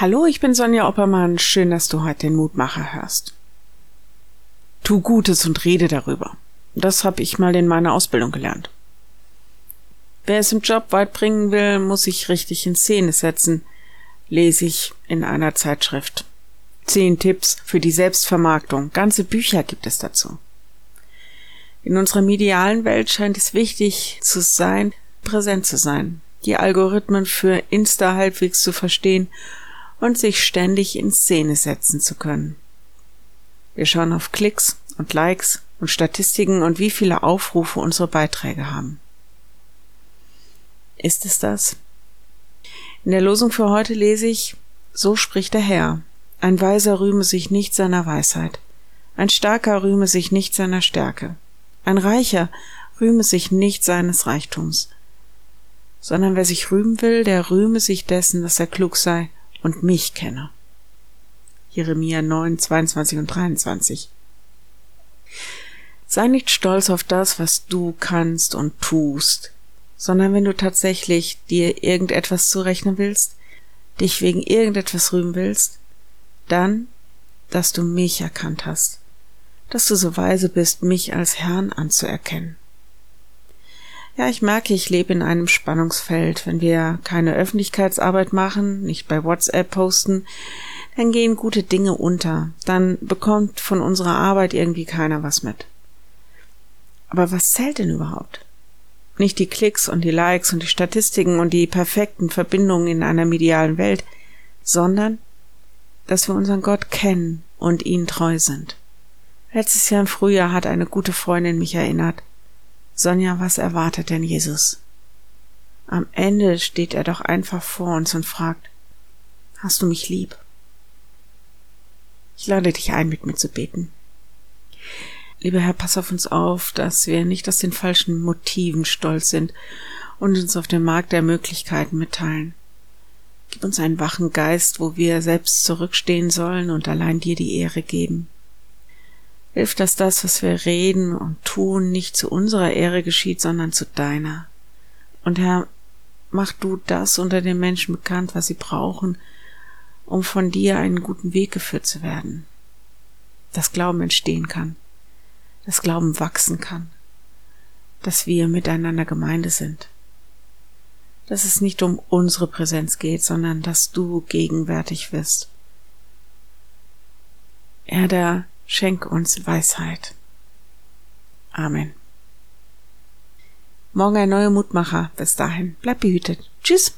Hallo, ich bin Sonja Oppermann. Schön, dass du heute den Mutmacher hörst. Tu Gutes und rede darüber. Das habe ich mal in meiner Ausbildung gelernt. Wer es im Job weit bringen will, muss sich richtig in Szene setzen, lese ich in einer Zeitschrift. Zehn Tipps für die Selbstvermarktung. Ganze Bücher gibt es dazu. In unserer medialen Welt scheint es wichtig zu sein, präsent zu sein, die Algorithmen für Insta halbwegs zu verstehen und sich ständig in Szene setzen zu können. Wir schauen auf Klicks und Likes und Statistiken und wie viele Aufrufe unsere Beiträge haben. Ist es das? In der Losung für heute lese ich, so spricht der Herr. Ein Weiser rühme sich nicht seiner Weisheit. Ein Starker rühme sich nicht seiner Stärke. Ein Reicher rühme sich nicht seines Reichtums. Sondern wer sich rühmen will, der rühme sich dessen, dass er klug sei und mich kenne. Jeremia 9, 22 und 23. Sei nicht stolz auf das, was du kannst und tust, sondern wenn du tatsächlich dir irgendetwas zurechnen willst, dich wegen irgendetwas rühmen willst, dann, dass du mich erkannt hast, dass du so weise bist, mich als Herrn anzuerkennen. Ja, ich merke, ich lebe in einem Spannungsfeld. Wenn wir keine Öffentlichkeitsarbeit machen, nicht bei WhatsApp posten, dann gehen gute Dinge unter. Dann bekommt von unserer Arbeit irgendwie keiner was mit. Aber was zählt denn überhaupt? Nicht die Klicks und die Likes und die Statistiken und die perfekten Verbindungen in einer medialen Welt, sondern dass wir unseren Gott kennen und ihn treu sind. Letztes Jahr im Frühjahr hat eine gute Freundin mich erinnert, Sonja, was erwartet denn Jesus? Am Ende steht er doch einfach vor uns und fragt, hast du mich lieb? Ich lade dich ein, mit mir zu beten. Lieber Herr, pass auf uns auf, dass wir nicht aus den falschen Motiven stolz sind und uns auf den Markt der Möglichkeiten mitteilen. Gib uns einen wachen Geist, wo wir selbst zurückstehen sollen und allein dir die Ehre geben. Hilf, dass das, was wir reden und tun, nicht zu unserer Ehre geschieht, sondern zu deiner. Und Herr, mach du das unter den Menschen bekannt, was sie brauchen, um von dir einen guten Weg geführt zu werden. Dass Glauben entstehen kann, dass Glauben wachsen kann, dass wir miteinander Gemeinde sind. Dass es nicht um unsere Präsenz geht, sondern dass du gegenwärtig wirst. Er, der Schenk uns Weisheit. Amen. Morgen ein neuer Mutmacher. Bis dahin, bleib behütet. Tschüss.